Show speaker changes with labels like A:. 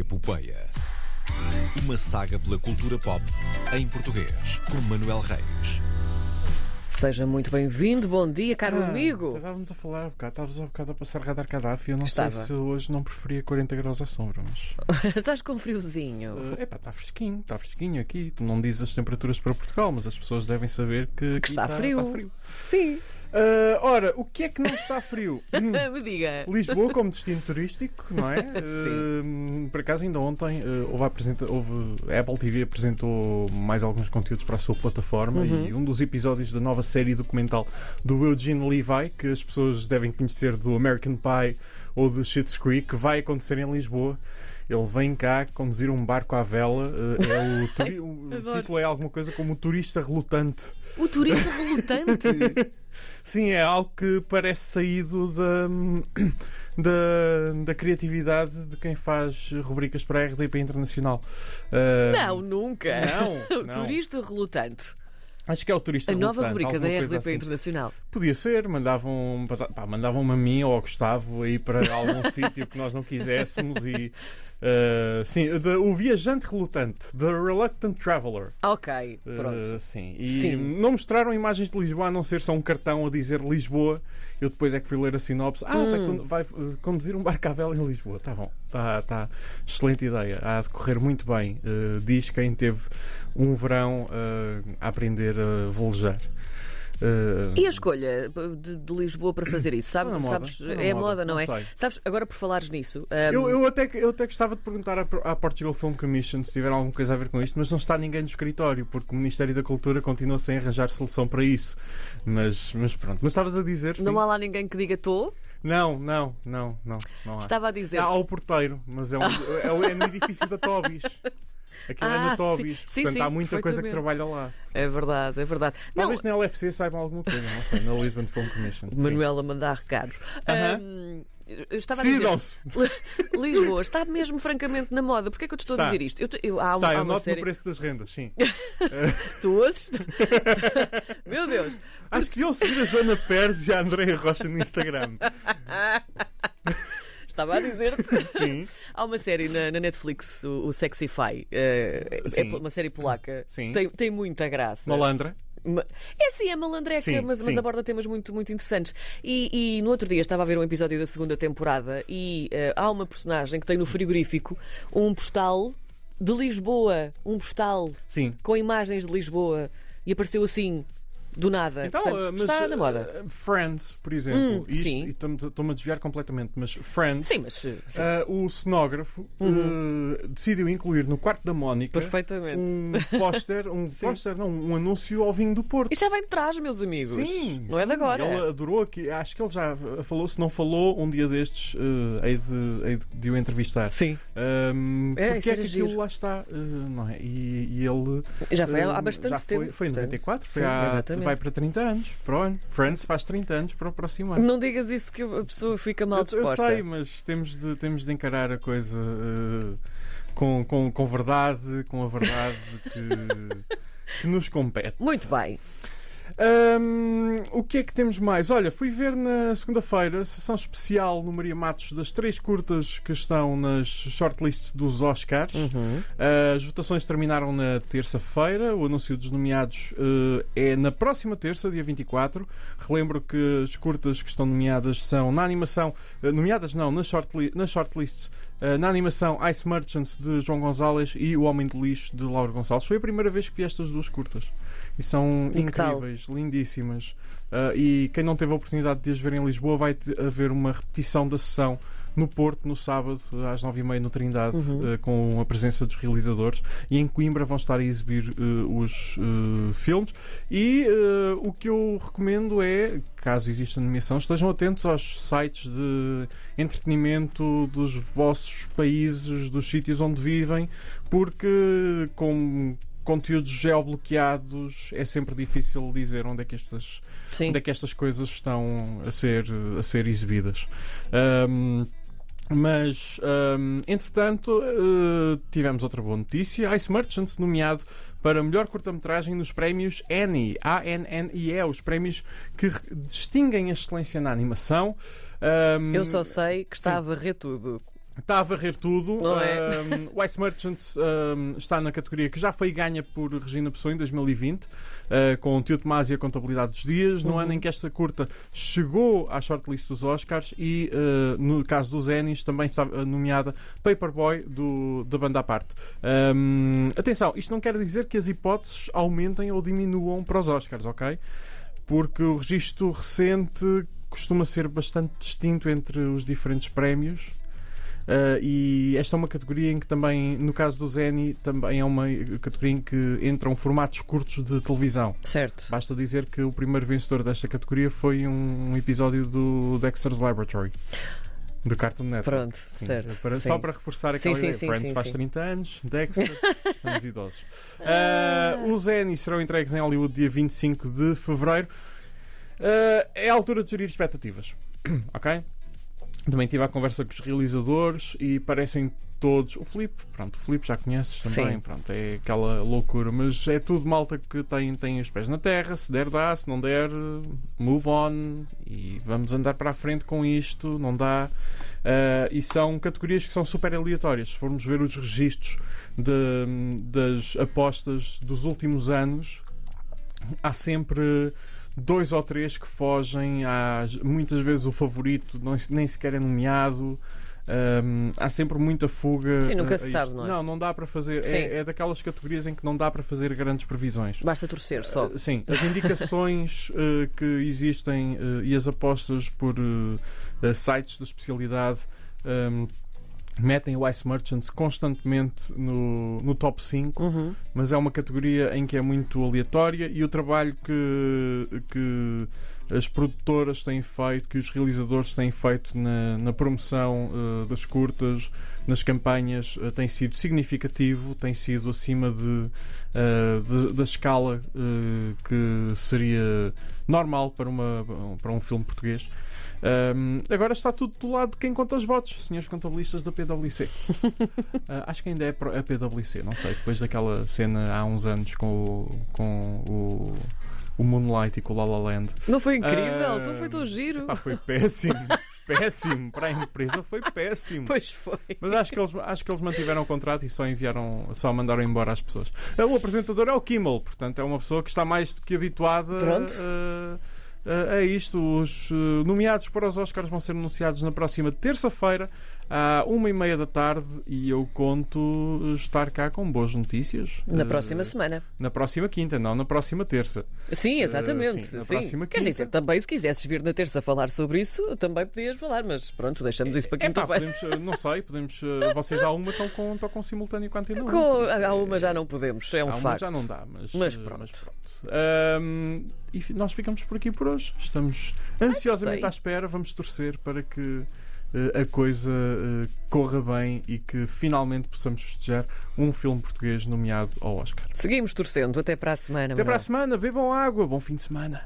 A: Epopeia. Uma saga pela cultura pop em português, com Manuel Reis.
B: Seja muito bem-vindo, bom dia, caro
C: Ah,
B: amigo.
C: Estávamos a falar há bocado, estavas há bocado a passar radar Gaddafi. Eu não
B: Estava.
C: sei se hoje não preferia 40 graus à sombra, mas.
B: Estás com friozinho.
C: É epá, está fresquinho, está fresquinho aqui. Tu não dizes as temperaturas para Portugal, mas as pessoas devem saber que, aqui
B: está frio.
C: está frio.
B: Sim.
C: Ah, ora, o que é que não está frio? Hum,
B: Me diga.
C: Lisboa como destino turístico, não é?
B: Sim.
C: Ah, por acaso, ainda ontem ah, houve, a apresenta- houve- a Apple TV apresentou mais alguns conteúdos para a sua plataforma
B: Uhum.
C: e um dos episódios da nova série documental do Eugene Levi, que as pessoas devem conhecer do American Pie ou do Schitt's Creek, que vai acontecer em Lisboa. Ele vem cá conduzir um barco à vela. é o, o título é alguma coisa como o turista relutante.
B: O turista relutante.
C: Sim, é algo que parece saído da, da, da criatividade de quem faz rubricas para a RDP Internacional. Ah,
B: Não, nunca.
C: Não, não.
B: turista relutante.
C: Acho que é o turista
B: A nova rubrica da RDP
C: assim.
B: Internacional.
C: Podia ser, mandavam, pá, mandavam-me a mim ou ao Gustavo aí para algum sítio que nós não quiséssemos e. ah, sim, o viajante relutante, The Reluctant Traveler.
B: Ok, pronto.
C: Uh, sim. E
B: Sim.
C: não mostraram imagens de Lisboa a não ser só um cartão a dizer Lisboa. Eu depois é que fui ler a sinopse. Ah, vai,
B: Hum.
C: con- vai, uh, conduzir um barco à vela em Lisboa. Tá bom. Tá, tá. Excelente ideia. Há de correr muito bem. Uh, diz quem teve um verão uh, a aprender a velejar. Uh,
B: E a escolha de, de Lisboa para fazer isso? Sabes,
C: na moda,
B: sabes
C: na
B: é
C: moda,
B: moda, não,
C: não
B: é?
C: sei.
B: Sabes, agora por falares nisso. um,
C: eu, eu, até, eu até gostava de perguntar à, à Portugal Film Commission se tiver alguma coisa a ver com isto, mas não está ninguém no escritório, porque o Ministério da Cultura continua sem arranjar solução para isso. Mas, mas pronto. Mas estavas a dizer. sim.
B: Não há lá ninguém que diga estou.
C: Não, não, não, não, não há.
B: Estava a dizer.
C: Há ao porteiro, mas é, um, é, o- é no edifício da Tobis. Aquilo é
B: Ah,
C: na
B: sim.
C: Tobis.
B: Sim,
C: Portanto,
B: sim,
C: há muita coisa que trabalha lá.
B: É verdade, é verdade. Não,
C: Talvez na LFC saibam alguma coisa, não sei, na Lisbon Film Commission. sim.
B: Manuela mandar recados.
C: Aham.
B: Um, eu estava a dizer.
C: Sigam-se!
B: Lisboa está mesmo francamente na moda. Porquê é que eu te estou a
C: Está.
B: dizer isto? Eu, eu- há,
C: Está,
B: há
C: eu noto
B: série.
C: no preço das rendas, sim.
B: Tu ouves? Meu Deus!
C: Acho que deviam seguir a Joana Pérez e a Andreia Rocha no Instagram.
B: Estava a dizer-te.
C: Sim,
B: Há uma série na, na Netflix, o, o Sexify. eh, é
C: Sim.
B: uma série polaca.
C: Sim.
B: Tem, tem muita graça.
C: malandra.
B: Ma- É sim, é malandreca,
C: Sim,
B: mas, mas
C: sim.
B: aborda temas muito, muito interessantes. E, e no outro dia estava a ver um episódio da segunda temporada e eh, há uma personagem que tem no frigorífico um postal de Lisboa. Um postal
C: Sim.
B: com imagens de Lisboa. E apareceu assim, do nada.
C: Então,
B: Portanto,
C: uh, mas,
B: está na moda.
C: Friends, por exemplo.
B: Hum,
C: Isto-
B: sim.
C: e Estou-me a desviar completamente, mas Friends.
B: Sim, mas. eh, sim,
C: Uh, o cenógrafo uh, decidiu incluir no quarto da Mónica um póster, um póster, não, um anúncio ao vinho do Porto.
B: E já vem de trás, meus amigos.
C: Sim,
B: Não é de
C: sim.
B: agora.
C: Ele adorou aqui. Acho que ele já falou. Se não falou, um dia destes uh, hei, de, hei de- o entrevistar.
B: Sim.
C: Um,
B: É,
C: porque é que aquilo
B: giro.
C: lá está, uh, não é? E, e ele.
B: Já foi há bastante
C: já
B: tempo.
C: Foi, foi em
B: portanto.
C: 94, foi
B: Sim,
C: há,
B: exatamente.
C: Vai para 30 anos. Para o ano. Friends faz 30 anos para o próximo ano.
B: Não digas isso que a pessoa fica mal
C: Eu, eu
B: disposta.
C: sei, mas temos de, temos de encarar a coisa uh, com, com, com verdade, com a verdade que, que nos compete.
B: Muito bem.
C: Hum, o que é que temos mais? Olha, fui ver na segunda-feira sessão especial no Maria Matos das três curtas que estão nas shortlists dos Oscars.
B: Uhum.
C: As votações terminaram na terça-feira. O anúncio dos nomeados eh, é na próxima terça, dia 24. Relembro que as curtas que estão nomeadas são na animação, eh, nomeadas não, nas, shortli nas shortlists, na animação Ice Merchants de João Gonzalez e O Homem do Lixo de Laura Gonçalves. Foi a primeira vez que vi estas duas curtas e são
B: E
C: incríveis, lindíssimas. Uh, e quem não teve a oportunidade de as ver em Lisboa vai haver uma repetição da sessão no Porto no sábado às nove e meia no Trindade
B: Uhum.
C: uh, com a presença dos realizadores e em Coimbra vão estar a exibir uh, os uh, filmes e o que eu recomendo é caso exista nomeação estejam atentos aos sites de entretenimento dos vossos países dos sítios onde vivem porque com conteúdos geobloqueados é sempre difícil dizer onde é que estas
B: Sim.
C: onde é que estas coisas estão a ser, a ser exibidas. Ahm, mas, ahm, entretanto, eh, tivemos outra boa notícia. Ice Merchants nomeado para melhor curta-metragem nos prémios Annie, A-N-N-I-E, os prémios que distinguem a excelência na animação. Ahm,
B: Eu só sei que está a varrer tudo.
C: Está a varrer tudo.
B: Não é?
C: Um, o Ice Merchant um, está na categoria que já foi ganha por Regina Pessoa em 2020, uh, com o Tio Tomás e a Contabilidade dos Dias, no
B: Uhum.
C: ano em que esta curta chegou à shortlist dos Oscars e, uh, no caso dos Emmys, também está uh, nomeada Paperboy do, da banda à parte. Um, atenção, isto não quer dizer que as hipóteses aumentem ou diminuam para os Oscars, ok? Porque o registro recente costuma ser bastante distinto entre os diferentes prémios. Uh, e esta é uma categoria em que também, no caso do Zeni, também é uma categoria em que entram formatos curtos de televisão.
B: Certo.
C: Basta dizer que o primeiro vencedor desta categoria foi um, episódio do Dexter's Laboratory. Do Cartoon Network.
B: Pronto,
C: Sim,
B: certo.
C: para-
B: sim.
C: Só para reforçar aquela
B: sim,
C: ideia.
B: sim,
C: Friends faz
B: sim.
C: 30 anos, Dexter, estamos idosos. Uh, os Emmy serão entregues em Hollywood dia 25 de fevereiro. Uh, é a altura de gerir expectativas. ok? Também tive a conversa com os realizadores e parecem todos. O Filipe, pronto, o Filipe já conheces também,
B: Sim.
C: pronto, é aquela loucura, mas é tudo malta que tem, tem os pés na terra. Se der, dá, se não der, move on e vamos andar para a frente com isto. Não dá. Uh, e são categorias que são super aleatórias. Se formos ver os registros de- das apostas dos últimos anos, há sempre dois ou três que fogem. Há muitas vezes o favorito não- nem sequer é nomeado. Um, há sempre muita fuga.
B: Sim, nunca
C: a-
B: se sabe, não é?
C: Não, não dá para fazer. É, é daquelas categorias em que não dá para fazer grandes previsões.
B: Basta torcer só.
C: Uh, Sim, as indicações uh, que existem uh, e as apostas por sites da especialidade um, metem o Ice Merchants constantemente no, no top 5,
B: Uhum.
C: mas é uma categoria em que é muito aleatória e o trabalho que, que as produtoras têm feito, que os realizadores têm feito na, na promoção uh, das curtas, nas campanhas, uh, tem sido significativo, tem sido acima de, uh, de- da escala que seria normal para, uma, para um filme português. Um, agora está tudo do lado de quem conta os votos, senhores contabilistas da PwC. Uh, acho que ainda é a PwC, não sei, depois daquela cena há uns anos com o, com o, o Moonlight e com o La La Land.
B: Não foi incrível?
C: Ah,
B: Então foi tão giro.
C: Foi péssimo, péssimo, para a empresa foi péssimo.
B: Pois foi.
C: Mas acho que, eles, acho que eles mantiveram o contrato e só enviaram, só mandaram embora as pessoas. Uh, O apresentador é o Kimmel, portanto é uma pessoa que está mais do que habituada
B: Pronto.
C: uh, uh, a isto. Os uh, nomeados para os Oscars vão ser anunciados na próxima terça-feira, à uma e meia da tarde, e eu conto estar cá com boas notícias.
B: Na
C: Uh,
B: próxima semana.
C: Na próxima quinta, não na próxima terça.
B: Sim, exatamente.
C: Eh, sim, na
B: sim.
C: próxima
B: Quer
C: quinta.
B: dizer, também se quisesses vir na terça falar sobre isso, também podias falar, mas pronto, deixamos isso para
C: É pá,
B: quinta-feira.
C: podemos, uh, não sei, podemos. uh, Vocês há uma estão com, estão com simultâneo com a antena um,
B: Com, há
C: é-
B: uma já não podemos, é um
C: Há uma
B: facto.
C: já não dá, mas,
B: Mas
C: eh,
B: pronto.
C: Ahm, e nós ficamos por aqui por hoje. Estamos ansiosamente à espera. Vamos torcer para que eh, a coisa eh, corra bem e que finalmente possamos festejar um filme português nomeado ao Oscar.
B: Seguimos torcendo. Até para a semana.
C: Até para a
B: Manuel.
C: semana, bebam água, bom fim de semana.